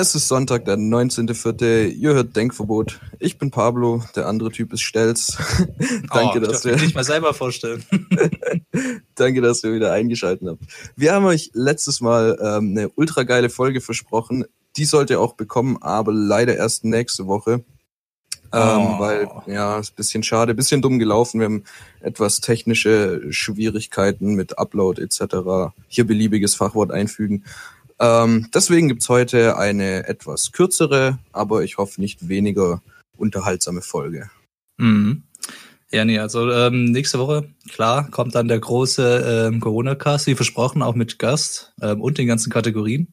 Es ist Sonntag, der 19.04. Ihr hört Denkverbot. Ich bin Pablo, der andere Typ ist Stelz. danke, oh, dass ihr. ihr, nicht mal selber vorstellen. danke, dass ihr wieder eingeschaltet habt. Wir haben euch letztes Mal ähm, eine ultra geile Folge versprochen. Die sollt ihr auch bekommen, aber leider erst nächste Woche. Ähm, Oh. Weil, ja, ist ein bisschen schade, bisschen dumm gelaufen. Wir haben etwas technische Schwierigkeiten mit Upload etc. Hier beliebiges Fachwort einfügen. Ähm, deswegen gibt's heute eine etwas kürzere, aber ich hoffe nicht weniger unterhaltsame Folge. Mhm. Ja, nee, also ähm, nächste Woche, klar, kommt dann der große ähm, Corona-Cast, wie versprochen, auch mit Gast ähm, und den ganzen Kategorien.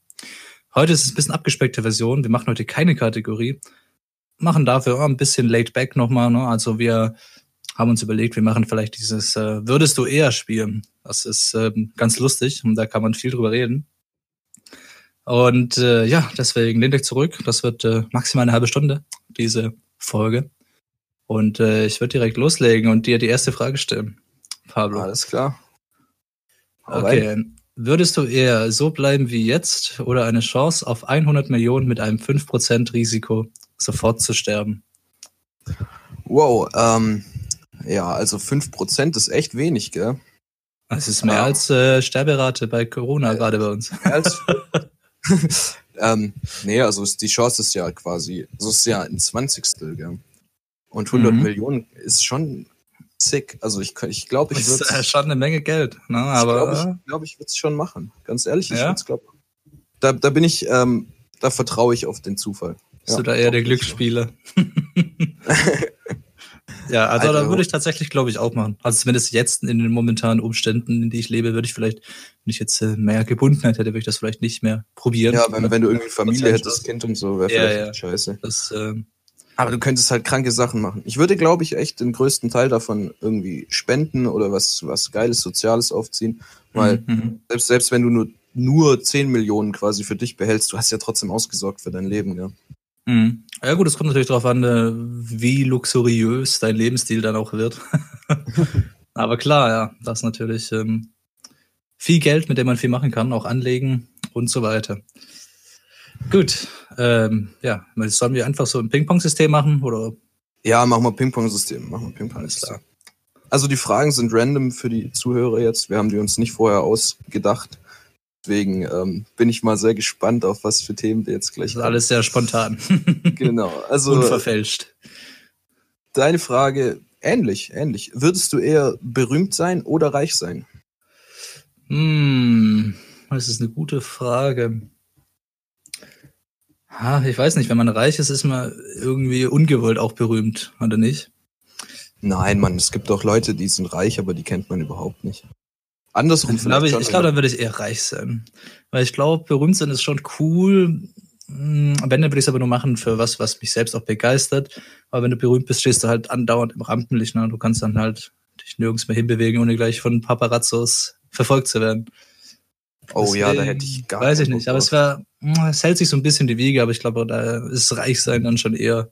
Heute ist es ein bisschen abgespeckte Version. Wir machen heute keine Kategorie, machen dafür ein bisschen laid back nochmal. Ne? Also wir haben uns überlegt, wir machen vielleicht dieses äh, Würdest du eher spielen? Das ist ähm, ganz lustig und da kann man viel drüber reden. Und äh, ja, deswegen lehnt euch zurück. Das wird äh, maximal eine halbe Stunde, diese Folge. Und äh, ich würde direkt loslegen und dir die erste Frage stellen, Pablo. Alles klar. Hau rein. Okay. Würdest du eher so bleiben wie jetzt oder eine Chance auf 100 Millionen mit einem 5% Risiko sofort zu sterben? Wow, ähm, ja, also 5% ist echt wenig, gell? Das ist mehr Ja. als äh, Sterberate bei Corona gerade bei uns. Mehr als ähm, nee, also ist, die Chance ist ja quasi, so ist ja ein Zwanzigstel, gell? Und 100 Mhm. Millionen ist schon sick. Also ich, kö- ich glaube, ich Das würde ist äh, schon eine Menge Geld. Ne? ich Aber glaube, ich, glaub, ich würde es schon machen. Ganz ehrlich, ich Ja? würde es glauben. Da, da bin ich, ähm, da vertraue ich auf den Zufall. bist Ja, du da eher der glaub ich. Glücksspieler? ja, also, da Also- würde ich tatsächlich, glaube ich, auch machen. Also zumindest jetzt in den momentanen Umständen, in die ich lebe, würde ich vielleicht, wenn ich jetzt äh, mehr Gebundenheit hätte, würde ich das vielleicht nicht mehr probieren. Ja, wenn, wenn du irgendwie Familie hättest. Kind und so, wäre Ja, vielleicht ja. scheiße. Das, äh, Aber du könntest halt kranke Sachen machen. Ich würde, glaube ich, echt den größten Teil davon irgendwie spenden oder was, was Geiles, Soziales aufziehen. Weil mhm. selbst, selbst wenn du nur, nur 10 Millionen quasi für dich behältst, du hast ja trotzdem ausgesorgt für dein Leben, ja. Mhm. Ja gut, es kommt natürlich darauf an, äh, wie luxuriös dein Lebensstil dann auch wird. Aber klar, ja, das ist natürlich ähm, viel Geld, mit dem man viel machen kann, auch anlegen und so weiter. Gut, ähm, ja, sollen wir einfach so ein Ping-Pong-System machen oder? Ja, machen wir Ping-Pong-System. Machen wir Ping-Pong-System. Also die Fragen sind random für die Zuhörer jetzt. Wir haben die uns nicht vorher ausgedacht. Deswegen ähm, bin ich mal sehr gespannt, auf was für Themen wir jetzt Das gleich ist alles sehr spontan. Genau. Also Unverfälscht. deine Frage ähnlich, ähnlich. Würdest du eher berühmt sein oder reich sein? Hm, das ist eine gute Frage. Ha, ich weiß nicht, wenn man reich ist, ist man irgendwie ungewollt auch berühmt, oder nicht? Nein, Mann, es gibt auch Leute, die sind reich, aber die kennt man überhaupt nicht. Andersrum Ich glaube, ich, ich glaube, dann würde ich eher reich sein. Weil ich glaube, berühmt sein ist schon cool. Hm, Am Ende würde ich es aber nur machen für was, was mich selbst auch begeistert. Aber wenn du berühmt bist, stehst du halt andauernd im Rampenlicht. Ne? Du kannst dann halt dich nirgends mehr hinbewegen, ohne gleich von Paparazzos verfolgt zu werden. Oh ja, da Deswegen hätte ich gar Weiß ich nicht, aber es wäre, hm, es hält sich so ein bisschen die Wiege, aber ich glaube, da ist Reichsein dann schon eher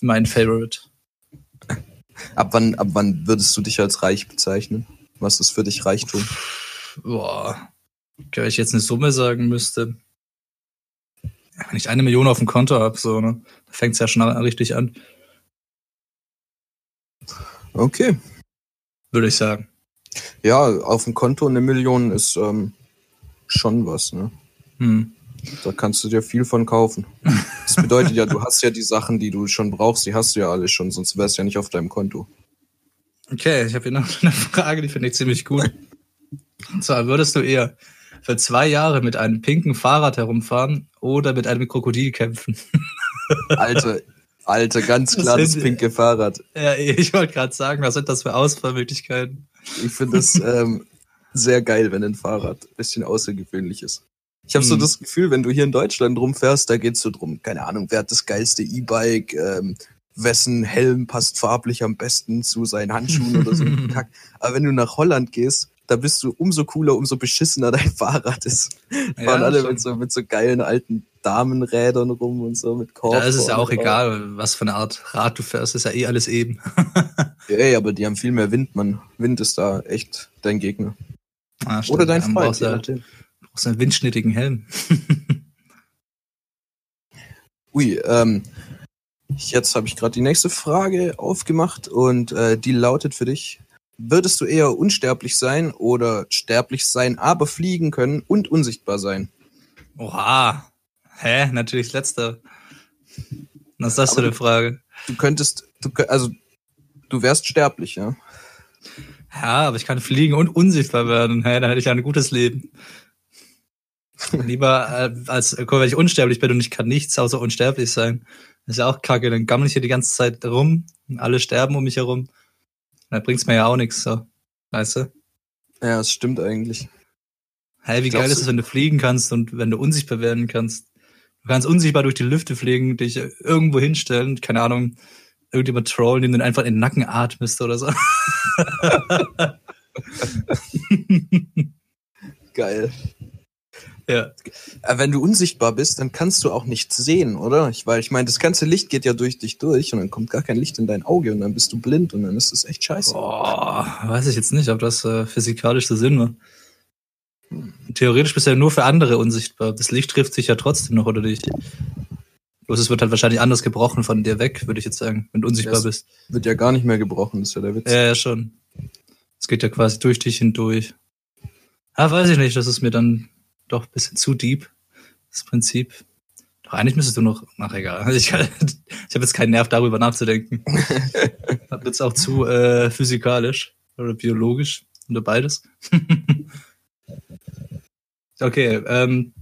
mein Favorite. Ab wann, ab wann würdest du dich als reich bezeichnen? Was ist für dich Reichtum? Boah, wenn ich jetzt eine Summe sagen müsste, wenn ich eine Million auf dem Konto habe, so, ne, da fängt es ja schon richtig an, Okay. würde ich sagen. Ja, auf dem Konto eine Million ist ähm, schon was, ne? Hm. Da kannst du dir viel von kaufen. Das bedeutet ja, du hast ja die Sachen, die du schon brauchst, die hast du ja alle schon, sonst wär's ja nicht auf deinem Konto. Okay, ich habe hier noch eine Frage, die finde ich ziemlich gut. Und zwar, würdest du eher für zwei Jahre mit einem pinken Fahrrad herumfahren oder mit einem Krokodil kämpfen? Alter, Alter, ganz Das klar das sind- pinke Fahrrad. Ja, ich wollte gerade sagen, was sind das für Auswahlmöglichkeiten? Ich finde das ähm, sehr geil, wenn ein Fahrrad ein bisschen außergewöhnlich ist. Ich habe so Hm. das Gefühl, wenn du hier in Deutschland rumfährst, da geht's so drum, keine Ahnung, wer hat das geilste E-Bike, ähm, wessen Helm passt farblich am besten zu seinen Handschuhen oder so. Kack. Aber wenn du nach Holland gehst, da bist du umso cooler, umso beschissener dein Fahrrad ist. Ja, Fahren alle mit so, mit so geilen alten Damenrädern rum und so mit Korb. Da ist es ja auch egal, was für eine Art Rad du fährst, ist ja eh alles eben. Ey, aber die haben viel mehr Wind, man. Wind ist da echt dein Gegner. Ah. Oder dein Dann Freund. brauchst du je halt nachdem. brauchst einen windschnittigen Helm. Ui, ähm, jetzt habe ich gerade die nächste Frage aufgemacht und äh, die lautet für dich: Würdest du eher unsterblich sein oder sterblich sein, aber fliegen können und unsichtbar sein? Oha. Hä? Natürlich letzter. Was ist das für eine Frage? Du könntest, du, also du wärst sterblich, ja. Ja, aber ich kann fliegen und unsichtbar werden. Hä, dann hätte ich ja ein gutes Leben. Lieber äh, als, guck, mal, wenn ich unsterblich bin und ich kann nichts außer unsterblich sein. Das ist ja auch kacke. Dann gammel ich hier die ganze Zeit rum. und Alle sterben um mich herum. Dann bringt's mir ja auch nichts, so. Weißt du? Ja, das stimmt eigentlich. Hey, wie Glaubst geil ist es, wenn du fliegen kannst und wenn du unsichtbar werden kannst? Du kannst unsichtbar durch die Lüfte fliegen, dich irgendwo hinstellen, keine Ahnung, irgendjemand trollen, den du einfach in den Nacken atmest oder so. Geil. Ja. Äh, Wenn du unsichtbar bist, dann kannst du auch nichts sehen, oder? Ich, weil ich meine, das ganze Licht geht ja durch dich durch und dann kommt gar kein Licht in dein Auge und dann bist du blind und dann ist das echt scheiße. Boah, weiß ich jetzt nicht, ob das äh, physikalisch so Sinn macht. Theoretisch bist du ja nur für andere unsichtbar. Das Licht trifft sich ja trotzdem noch oder dich. Bloß es wird halt wahrscheinlich anders gebrochen von dir weg, würde ich jetzt sagen, wenn du unsichtbar Das- bist. Wird ja gar nicht mehr gebrochen, das ist ja der Witz. Ja, ja, schon. Es geht ja quasi durch dich hindurch. Ah, weiß ich nicht, das ist mir dann doch ein bisschen zu deep, das Prinzip. Doch eigentlich müsstest du noch, ach egal, Also ich, ich habe jetzt keinen Nerv darüber nachzudenken. Das wird auch zu äh, physikalisch oder biologisch oder beides. okay, ähm,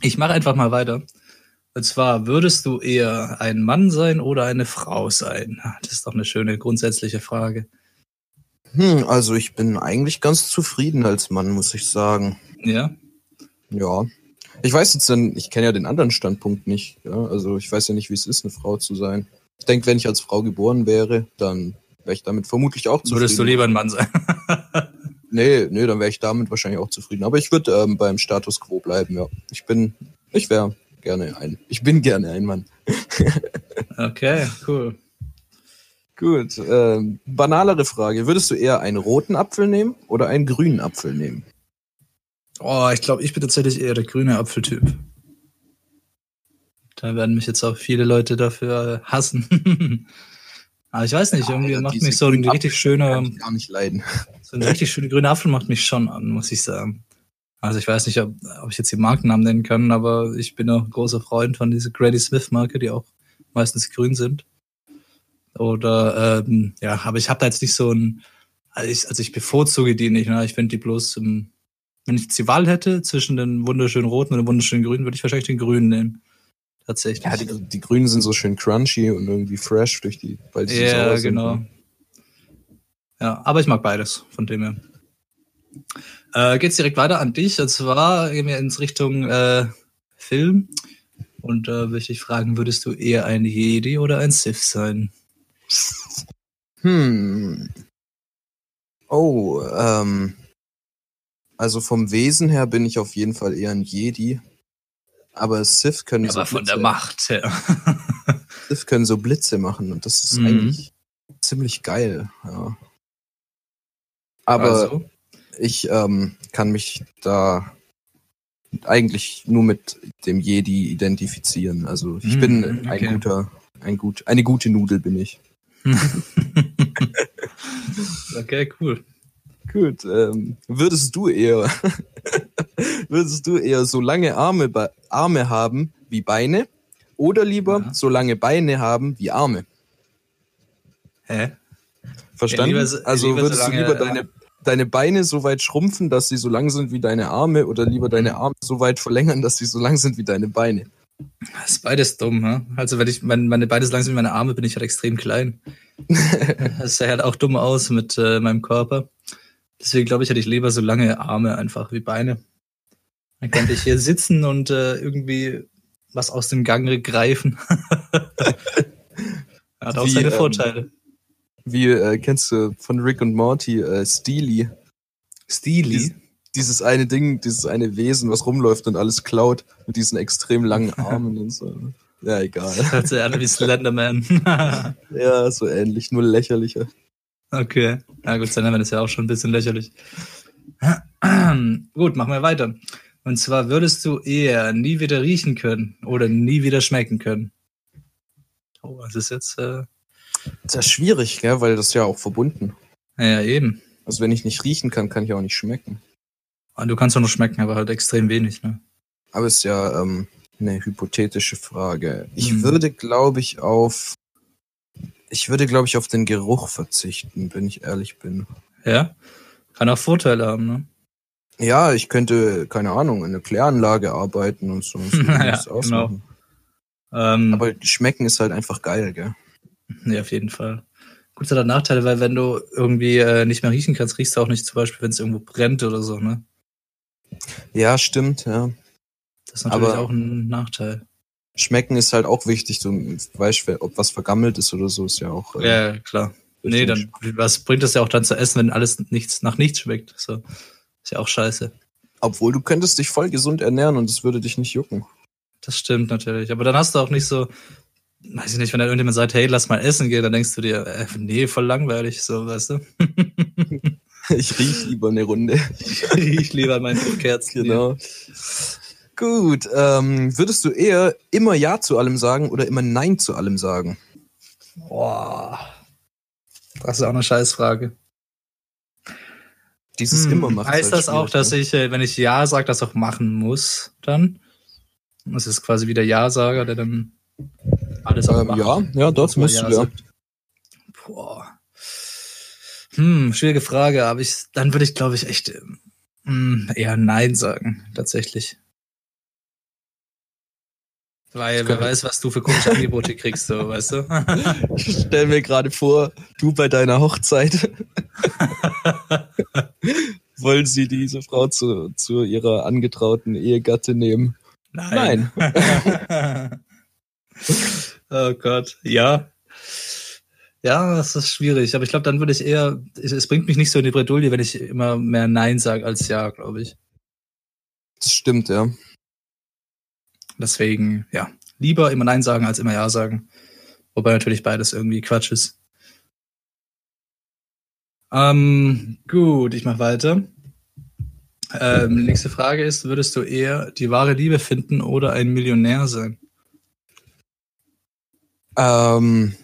ich mache einfach mal weiter. Und zwar, würdest du eher ein Mann sein oder eine Frau sein? Das ist doch eine schöne grundsätzliche Frage. Hm, also ich bin eigentlich ganz zufrieden als Mann, muss ich sagen. Ja, Ja. Ich weiß jetzt dann, ich kenne ja den anderen Standpunkt nicht. Ja? Also ich weiß ja nicht, wie es ist, eine Frau zu sein. Ich denke, wenn ich als Frau geboren wäre, dann wäre ich damit vermutlich auch zufrieden. würdest du lieber ein Mann sein? Nee, nee, dann wäre ich damit wahrscheinlich auch zufrieden. Aber ich würde ähm, beim Status quo bleiben, ja. Ich bin, ich wäre gerne ein, ich bin gerne ein Mann. okay, cool. Gut, ähm, banalere Frage. Würdest du eher einen roten Apfel nehmen oder einen grünen Apfel nehmen? Oh, ich glaube, ich bin tatsächlich eher der grüne Apfeltyp. Da werden mich jetzt auch viele Leute dafür hassen. Aber ich weiß nicht, irgendwie Alter, macht mich so ein richtig schöner, gar nicht leiden. so ein richtig schöner grüner Apfel macht mich schon an, muss ich sagen. Also ich weiß nicht, ob, ob ich jetzt die Markennamen nennen kann, aber ich bin auch ein großer Freund von dieser Granny Smith Marke, die auch meistens grün sind. Oder ähm, ja, aber ich habe da jetzt nicht so ein, also ich, also ich bevorzuge die nicht. Ne? Ich finde die bloß, ähm, wenn ich jetzt die Wahl hätte zwischen den wunderschönen roten und den wunderschönen grünen, würde ich wahrscheinlich den grünen nehmen. Tatsächlich. Ja, die, die grünen sind so schön crunchy und irgendwie fresh durch die, weil so Ja, sauer sind. genau. Ja, aber ich mag beides, von dem her. Äh, geht's direkt weiter an dich. Und zwar gehen wir ins Richtung äh, Film. Und da möchte ich fragen, würdest du eher ein Jedi oder ein Sith sein? Hm. Oh, ähm. Also vom Wesen her bin ich auf jeden Fall eher ein Jedi. Aber Sith können so Aber von der Blitze- Macht her. Sith können so Blitze machen und das ist Mhm. eigentlich ziemlich geil, ja. Aber Also, ich ähm, kann mich da eigentlich nur mit dem Jedi identifizieren. Also ich Mhm, bin ein okay. guter, ein gut, eine gute Nudel bin ich. okay, cool. Gut, ähm, würdest du eher, würdest du eher so lange Arme, Arme haben wie Beine oder lieber Ja. so lange Beine haben wie Arme? Hä? Verstanden? Ja, lieber so- also lieber so würdest lange, du lieber äh, deine, deine Beine so weit schrumpfen, dass sie so lang sind wie deine Arme oder lieber deine Mhm. Arme so weit verlängern, dass sie so lang sind wie deine Beine? Das ist beides dumm, ha? Also wenn ich mein, meine Beine so lang sind wie meine Arme, bin ich halt extrem klein. das sah halt auch dumm aus mit äh, meinem Körper. Deswegen glaube ich, hätte ich lieber so lange Arme einfach wie Beine. Dann könnte ich hier sitzen und äh, irgendwie was aus dem Gang greifen. Hat auch Wie, seine ähm, Vorteile. Wie äh, kennst du von Rick und Morty äh, Steely? Steely? Dies- Dieses eine Ding, dieses eine Wesen, was rumläuft und alles klaut, mit diesen extrem langen Armen und so. Ja, egal. Hört sich an wie Slenderman. Ja, so ähnlich, nur lächerlicher. Okay. Na gut, Slenderman ist ja auch schon ein bisschen lächerlich. gut, machen wir weiter. Und zwar würdest du eher nie wieder riechen können oder nie wieder schmecken können. Oh, was ist jetzt? Äh, Das ist ja schwierig, gell, weil das ist ja auch verbunden. ja, eben. Also wenn ich nicht riechen kann, kann ich auch nicht schmecken. Und du kannst auch noch schmecken, aber halt extrem wenig. Ne? Aber ist ja ähm, eine hypothetische Frage. Ich Mhm. würde, glaube ich, auf ich würde, glaube ich, auf den Geruch verzichten, wenn ich ehrlich bin. Ja, kann auch Vorteile haben. Ne? Ja, ich könnte, keine Ahnung, in einer Kläranlage arbeiten und so. Ja, genau. ausmachen. Ähm, Aber schmecken ist halt einfach geil, gell? Ja, auf jeden Fall. Gut, hat Nachteile, weil wenn du irgendwie äh, nicht mehr riechen kannst, riechst du auch nicht zum Beispiel, wenn es irgendwo brennt oder so, ne? Ja, stimmt, ja. Das ist natürlich Aber- auch ein Nachteil. Schmecken ist halt auch wichtig. Du weißt, ob was vergammelt ist oder so, ist ja auch. äh, Ja, klar. Nee, dann, was bringt es ja auch dann zu essen, wenn alles nichts nach nichts schmeckt? So. Ist ja auch scheiße. Obwohl du könntest dich voll gesund ernähren und es würde dich nicht jucken. Das stimmt natürlich. Aber dann hast du auch nicht so, weiß ich nicht, wenn dann irgendjemand sagt, hey, lass mal essen gehen, dann denkst du dir, äh, nee, voll langweilig, so, weißt du? Ich riech lieber eine Runde. ich lieber mein Kerzen. Genau. Gut, ähm, würdest du eher immer Ja zu allem sagen oder immer Nein zu allem sagen? Boah. Das ist auch eine Scheißfrage. Dieses Hm, immer macht Heißt das auch, dass ich, äh, wenn ich Ja sage, das auch machen muss, dann? Das ist quasi wie der Ja-Sager, der dann alles auch ähm, macht. Ja, ja, dort du, ja. sagt. Boah. Hm, schwierige Frage, aber ich, dann würde ich, glaube ich, echt ähm, eher Nein sagen, tatsächlich. Weil wer weiß, was du für komische Angebote kriegst, so, weißt du? Ich stell mir gerade vor, du bei deiner Hochzeit. Wollen sie diese Frau zu, zu ihrer angetrauten Ehegatte nehmen? Nein. oh Gott, ja. Ja, das ist schwierig, aber ich glaube, dann würde ich eher, es, es bringt mich nicht so in die Bredouille, wenn ich immer mehr Nein sage als Ja, glaube ich. Das stimmt, ja. Deswegen, ja, lieber immer Nein sagen als immer Ja sagen. Wobei natürlich beides irgendwie Quatsch ist. Ähm, gut, ich mach weiter. Ähm, nächste Frage ist, würdest du eher die wahre Liebe finden oder ein Millionär sein? Ähm,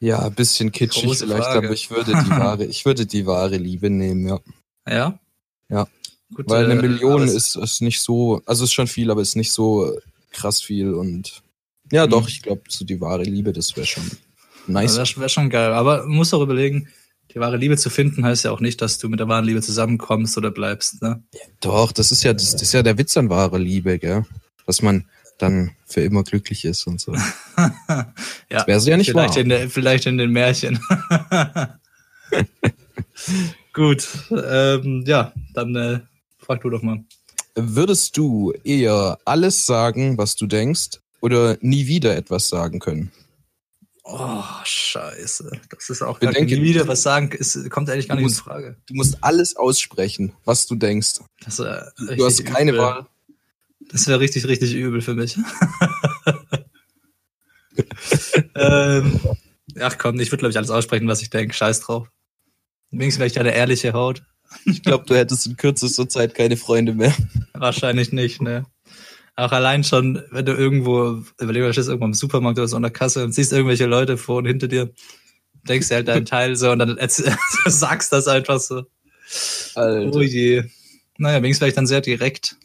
ja, ein bisschen kitschig Große vielleicht, Frage. aber ich würde die wahre, ich würde die wahre Liebe nehmen, ja. Ja? Ja. Gut, Weil eine äh, Million ist, ist nicht so, also ist schon viel, aber ist nicht so krass viel und ja, Mhm. doch, ich glaube, so die wahre Liebe, das wäre schon nice. Das wäre schon geil. Aber man muss auch überlegen, die wahre Liebe zu finden, heißt ja auch nicht, dass du mit der wahren Liebe zusammenkommst oder bleibst. Ne? Doch, das ist ja, das, das ist ja der Witz an wahre Liebe, gell? Dass man dann für immer glücklich ist und so. ja, Das wäre ja nicht vielleicht, wahr. in der, vielleicht in den Märchen. Gut, ähm, ja, dann äh, frag du doch mal. Würdest du eher alles sagen, was du denkst, oder nie wieder etwas sagen können? Oh, scheiße. Das ist auch gar Bedenke- nie wieder was sagen, ist, kommt eigentlich gar nicht in musst- Frage. Du musst alles aussprechen, was du denkst. Das, Du hast keine übel. Wahl. Das wäre richtig, richtig übel für mich. ähm, ach komm, ich würde, glaube ich, alles aussprechen, was ich denke. Scheiß drauf. Wenigstens vielleicht eine ehrliche Haut. Ich glaube, du hättest in kürzester Zeit keine Freunde mehr. Wahrscheinlich nicht, ne? Auch allein schon, wenn du irgendwo, überleg mal, du stehst irgendwo im Supermarkt oder so an der Kasse und siehst irgendwelche Leute vor und hinter dir, denkst dir halt deinen Teil so und dann sagst das einfach so. Alter. Oh je. Naja, wenigstens vielleicht dann sehr direkt.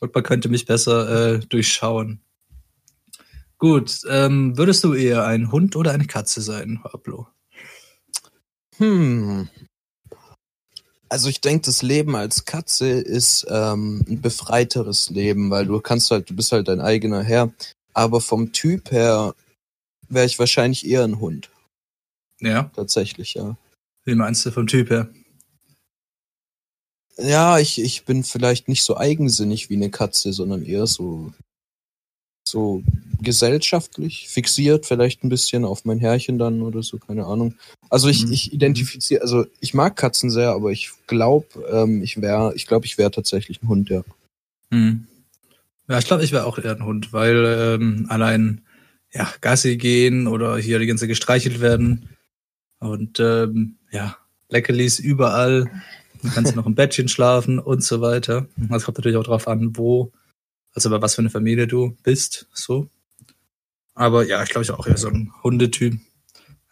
Und man könnte mich besser äh, durchschauen. Gut, ähm, würdest du eher ein Hund oder eine Katze sein, Pablo? Hm. Also ich denke, das Leben als Katze ist ähm, ein befreiteres Leben, weil du kannst halt, du bist halt dein eigener Herr. Aber vom Typ her wäre ich wahrscheinlich eher ein Hund. Ja, Tatsächlich, ja. wie meinst du vom Typ her? Ja, ich, ich bin vielleicht nicht so eigensinnig wie eine Katze, sondern eher so, so gesellschaftlich fixiert, vielleicht ein bisschen auf mein Herrchen dann oder so, keine Ahnung. Also ich, Mhm. ich identifiziere, also ich mag Katzen sehr, aber ich glaube, ähm, ich wäre, ich glaube, ich wäre tatsächlich ein Hund, ja. Hm. Ja, ich glaube, ich wäre auch eher ein Hund, weil ähm, allein ja, Gassi gehen oder hier die ganze gestreichelt werden und ähm, ja, Leckerlis überall. Dann kannst du noch im Bettchen schlafen und so weiter. Das kommt natürlich auch drauf an, wo, also bei was für eine Familie du bist, so. Aber ja, ich glaube, ich auch eher so ein Hundetyp.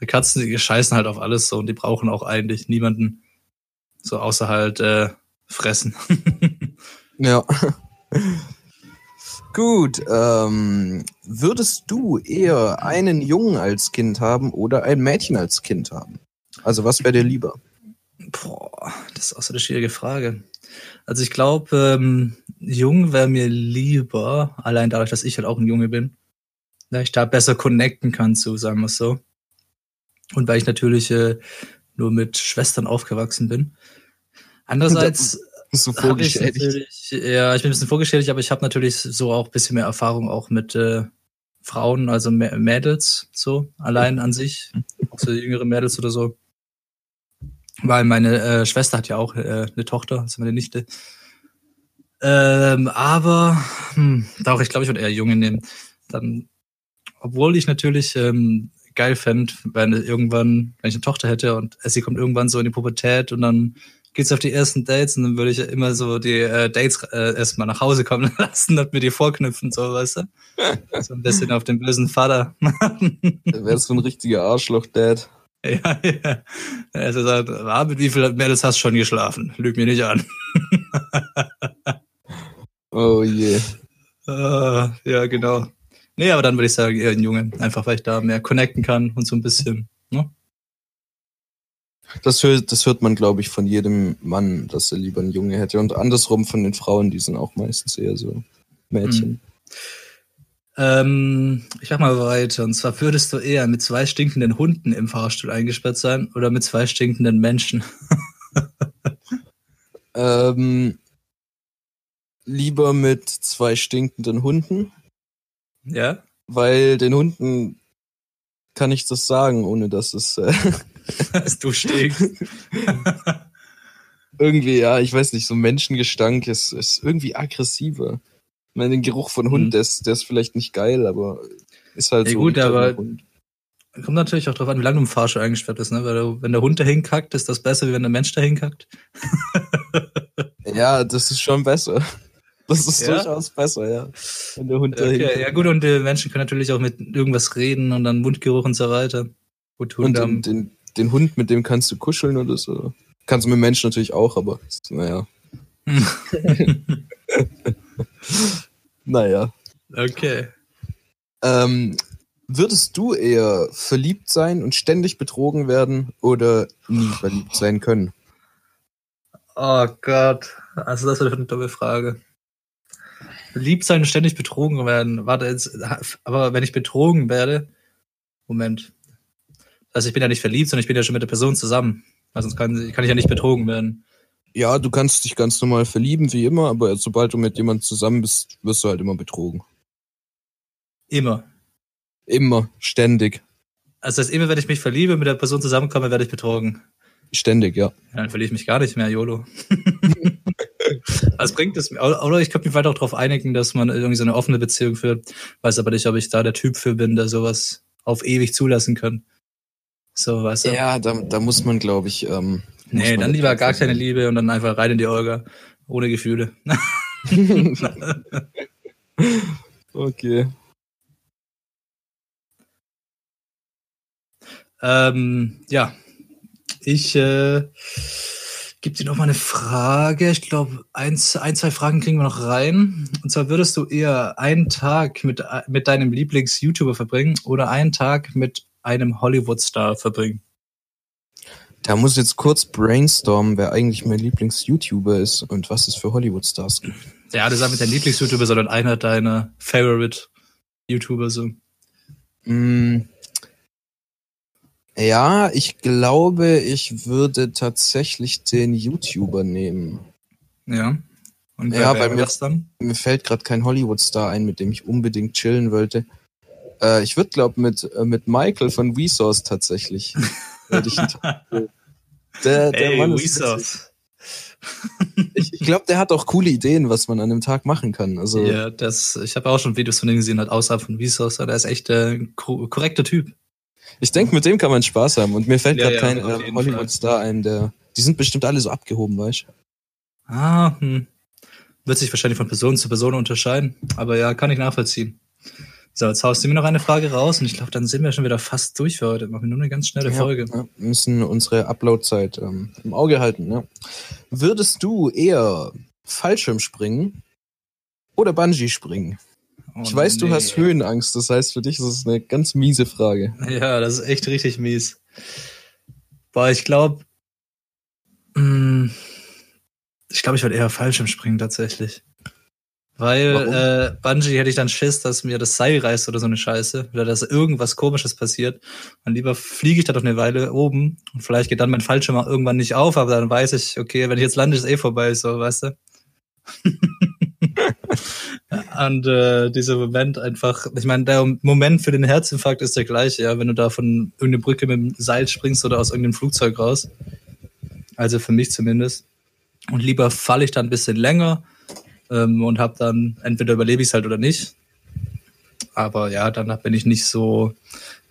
Die Katzen, die scheißen halt auf alles so und die brauchen auch eigentlich niemanden so außer halt äh, fressen. Ja. Gut, ähm, würdest du eher einen Jungen als Kind haben oder ein Mädchen als Kind haben? Also was wäre dir lieber? Boah, das ist auch so eine schwierige Frage. Also ich glaube, ähm, jung wäre mir lieber, allein dadurch, dass ich halt auch ein Junge bin, da ich da besser connecten kann zu, sagen wir es so. Und weil ich natürlich äh, nur mit Schwestern aufgewachsen bin. Andererseits So ich vorgestellt. natürlich, ja, ich bin ein bisschen vorgestellt, aber ich habe natürlich so auch ein bisschen mehr Erfahrung auch mit äh, Frauen, also Mä- Mädels, so allein an sich, auch so jüngere Mädels oder so. Weil meine äh, Schwester hat ja auch äh, eine Tochter, also meine Nichte. Ähm, aber hm, doch, ich glaube, ich würde eher Junge nehmen. Dann, obwohl ich natürlich ähm, geil fände, wenn irgendwann, wenn ich eine Tochter hätte und sie kommt irgendwann so in die Pubertät und dann geht's auf die ersten Dates und dann würde ich immer so die äh, Dates äh, erstmal nach Hause kommen lassen und mir die vorknüpfen, so, weißt du? So ein bisschen auf den bösen Vater. Wäre so ein richtiger Arschloch-Dad. ja, ja. Er sagt, mit wie viel Mädels hast du schon geschlafen? Lüg mir nicht an. Oh je. Äh, ja, genau. Nee, aber dann würde ich sagen, eher ein Junge. Einfach, weil ich da mehr connecten kann und so ein bisschen. Ne? Das hört, das hört man, glaube ich, von jedem Mann, dass er lieber einen Junge hätte. Und andersrum von den Frauen, die sind auch meistens eher so Mädchen. Ähm, ich mach mal weiter. Und zwar würdest du eher mit zwei stinkenden Hunden im Fahrstuhl eingesperrt sein oder mit zwei stinkenden Menschen? Ähm, lieber mit zwei stinkenden Hunden, Ja? weil den Hunden kann ich das sagen, ohne dass es äh, Dass du stinkst. irgendwie, ja, ich weiß nicht, so Menschengestank ist, ist irgendwie aggressiver. Ich meine, den Geruch von Hund, Mhm. der, ist, der ist vielleicht nicht geil, aber ist halt Ja, so. gut, aber- Hund. Kommt natürlich auch drauf an, wie lange du im Fahrstuhl eingesperrt bist, ne? Weil wenn der Hund dahin kackt, ist das besser, wie wenn der Mensch dahin kackt. Ja, das ist schon besser. Das ist Ja? durchaus besser, ja. Wenn der Hund dahin Okay, ja gut, und die Menschen können natürlich auch mit irgendwas reden und dann Mundgeruch und so weiter. Gut, Und Hunde den, den, den Hund, mit dem kannst du kuscheln oder so. Kannst du mit Menschen natürlich auch, aber naja. Naja. okay. Ähm, würdest du eher verliebt sein und ständig betrogen werden oder nie verliebt sein können? Oh Gott. Also das wäre eine dumme Frage. Lieb sein und ständig betrogen werden. Warte jetzt, aber wenn ich betrogen werde, Moment. Also ich bin ja nicht verliebt, sondern ich bin ja schon mit der Person zusammen. Weil sonst kann, kann ich ja nicht betrogen werden. Ja, du kannst dich ganz normal verlieben, wie immer, aber sobald du mit jemandem zusammen bist, wirst du halt immer betrogen. Immer. Immer, ständig. Also das heißt, immer wenn ich mich verliebe, mit der Person zusammenkomme, werde ich betrogen. Ständig, ja. Ja, dann verliere ich mich gar nicht mehr, YOLO. Was bringt es mir? Oder ich könnte mich weiter auch darauf einigen, dass man irgendwie so eine offene Beziehung führt. Weiß aber nicht, ob ich da der Typ für bin, der sowas auf ewig zulassen kann. So, weißt du? Ja, da, da muss man, glaube ich, ähm, nee, dann lieber gar keine sagen. Liebe und dann einfach rein in die Olga. Ohne Gefühle. okay. ähm, ja. Ich äh, gebe dir noch mal eine Frage. Ich glaube, ein, ein, zwei Fragen kriegen wir noch rein. Und zwar würdest du eher einen Tag mit, mit deinem Lieblings-YouTuber verbringen oder einen Tag mit einem Hollywood-Star verbringen? Da muss ich jetzt kurz brainstormen, wer eigentlich mein Lieblings-YouTuber ist und was es für Hollywood-Stars gibt. Ja, das ist nicht dein Lieblings-YouTuber, sondern einer deiner Favorite-YouTuber. So. Mm. Ja, ich glaube, ich würde tatsächlich den YouTuber nehmen. Ja. Und wer Ja, wäre weil mir- das dann? Mir fällt gerade kein Hollywood-Star ein, mit dem ich unbedingt chillen wollte. Äh, ich würde, glaube mit, äh, mit Michael von Resource tatsächlich. Würde ich der, der Ey, Mann ist. Ich, ich glaube, der hat auch coole Ideen, was man an dem Tag machen kann. Also Ja, das, ich habe auch schon Videos von dem gesehen, halt außerhalb von Resource. Der ist echt äh, ein ko- korrekter Typ. ich denke, mit dem kann man Spaß haben. Und mir fällt Ja, gerade ja, kein äh, Hollywood-Star ein, der. Die sind bestimmt alle so abgehoben, weißt du? Ah, hm. Wird sich wahrscheinlich von Person zu Person unterscheiden. Aber ja, kann ich nachvollziehen. So, jetzt haust du mir noch eine Frage raus und ich glaube, dann sind wir schon wieder fast durch für heute. Machen wir nur eine ganz schnelle Folge. Ja, wir müssen unsere Upload-Zeit ähm, im Auge halten. Ja. Würdest du eher Fallschirm springen oder Bungee springen? Oh, ich weiß, du nee. hast Höhenangst, das heißt, für dich ist es eine ganz miese Frage. Ja, das ist echt richtig mies. Boah, ich glaube, ich glaube, ich würde eher Fallschirm springen tatsächlich. Weil Warum? äh, Bungee hätte ich dann Schiss, dass mir das Seil reißt oder so eine Scheiße. Oder dass irgendwas komisches passiert. Und lieber fliege ich da doch eine Weile oben und vielleicht geht dann mein Fallschirm auch irgendwann nicht auf, aber dann weiß ich, okay, wenn ich jetzt lande, ist eh vorbei, so, weißt du? und äh, dieser Moment einfach, ich meine, der Moment für den Herzinfarkt ist der gleiche, ja, wenn du da von irgendeiner Brücke mit dem Seil springst oder aus irgendeinem Flugzeug raus. Also für mich zumindest. Und lieber falle ich dann ein bisschen länger ähm, und habe dann, entweder überlebe ich es halt oder nicht. Aber ja, danach bin ich nicht so,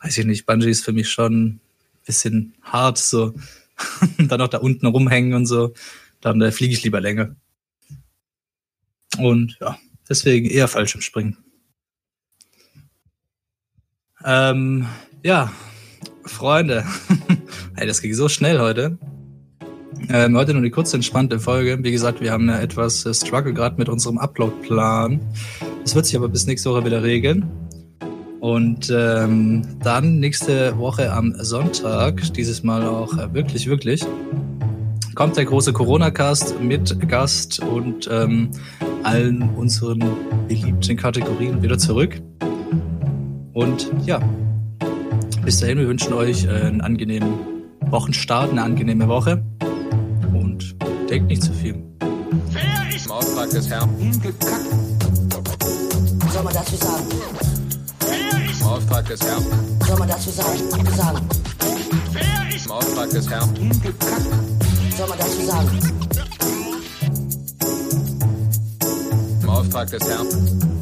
weiß ich nicht, Bungee ist für mich schon ein bisschen hart, so. dann noch da unten rumhängen und so. Dann äh, fliege ich lieber länger. Und ja, deswegen eher Fallschirmspringen. Ähm, ja, Freunde. hey, das ging so schnell heute. Ähm, heute nur eine kurze, entspannte Folge. Wie gesagt, wir haben ja etwas äh, Struggle gerade mit unserem Upload-Plan. Das wird sich aber bis nächste Woche wieder regeln. Und ähm, dann nächste Woche am Sonntag, dieses Mal auch äh, wirklich, wirklich, kommt der große Corona-Cast mit Gast und ähm, allen unseren beliebten Kategorien wieder zurück. Und ja, bis dahin, wir wünschen euch einen angenehmen Wochenstart, eine angenehme Woche denkt nicht zu viel. Im Auftrag des Herrn. Hingekackt. Was soll man dazu sagen? Im Auftrag des Herrn. Was soll man dazu sagen? sagen? Im Auftrag des Herrn. Hingekackt. Was soll man dazu sagen? Im Auftrag des Herrn.